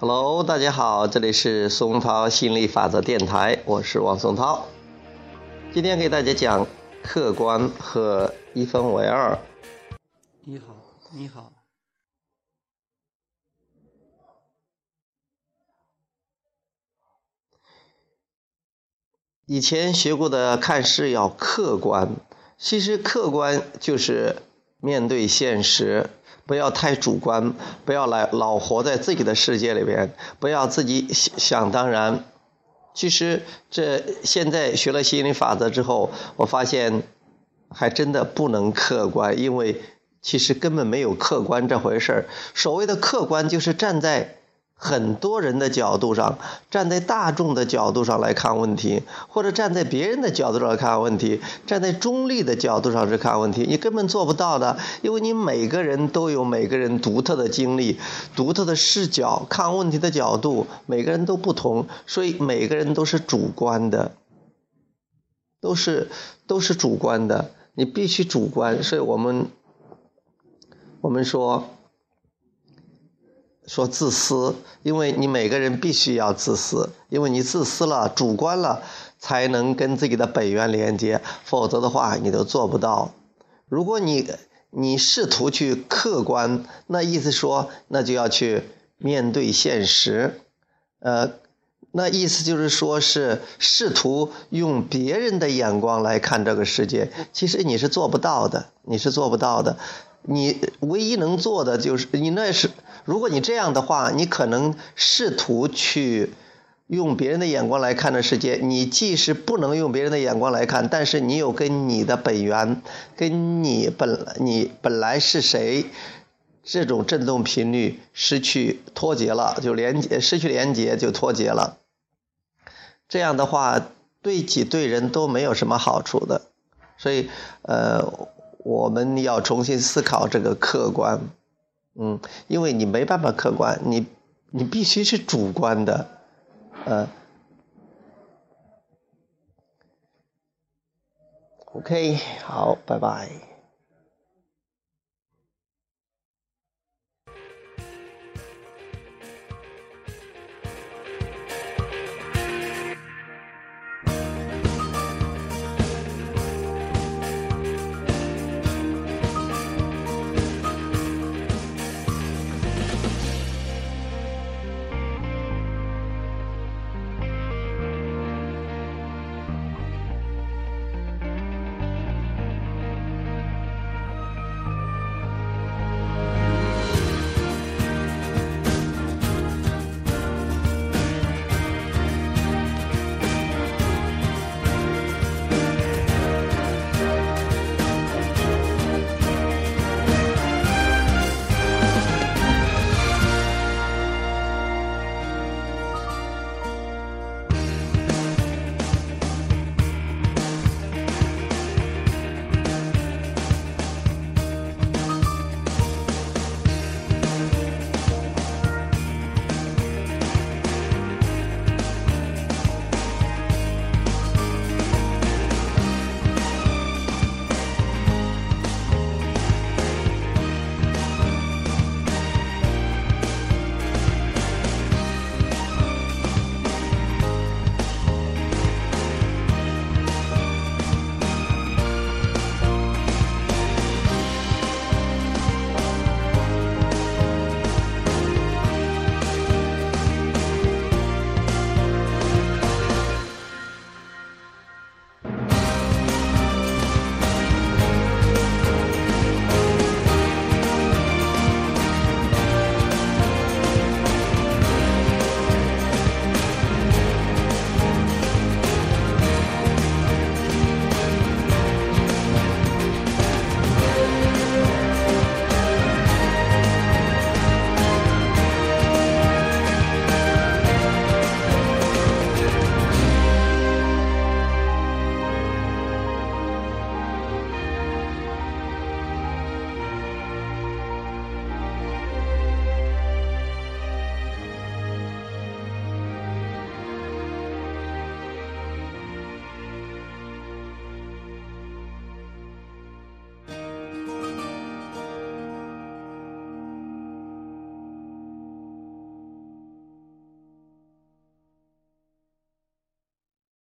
Hello，大家好，这里是松涛心理法则电台，我是王松涛。今天给大家讲客观和一分为二。你好，你好。以前学过的看事要客观，其实客观就是面对现实。不要太主观，不要来老活在自己的世界里边，不要自己想当然。其实这现在学了心理法则之后，我发现还真的不能客观，因为其实根本没有客观这回事儿。所谓的客观，就是站在。很多人的角度上，站在大众的角度上来看问题，或者站在别人的角度上看问题，站在中立的角度上去看问题，你根本做不到的，因为你每个人都有每个人独特的经历、独特的视角，看问题的角度，每个人都不同，所以每个人都是主观的，都是都是主观的，你必须主观，所以我们我们说。说自私，因为你每个人必须要自私，因为你自私了、主观了，才能跟自己的本源连接，否则的话你都做不到。如果你你试图去客观，那意思说，那就要去面对现实，呃，那意思就是说是试图用别人的眼光来看这个世界，其实你是做不到的，你是做不到的。你唯一能做的就是，你那是，如果你这样的话，你可能试图去用别人的眼光来看这世界。你既是不能用别人的眼光来看，但是你有跟你的本源，跟你本你本来是谁这种振动频率失去脱节了，就连接失去连接就脱节了。这样的话，对己对人都没有什么好处的。所以，呃。我们要重新思考这个客观，嗯，因为你没办法客观，你你必须是主观的，呃，OK，好，拜拜。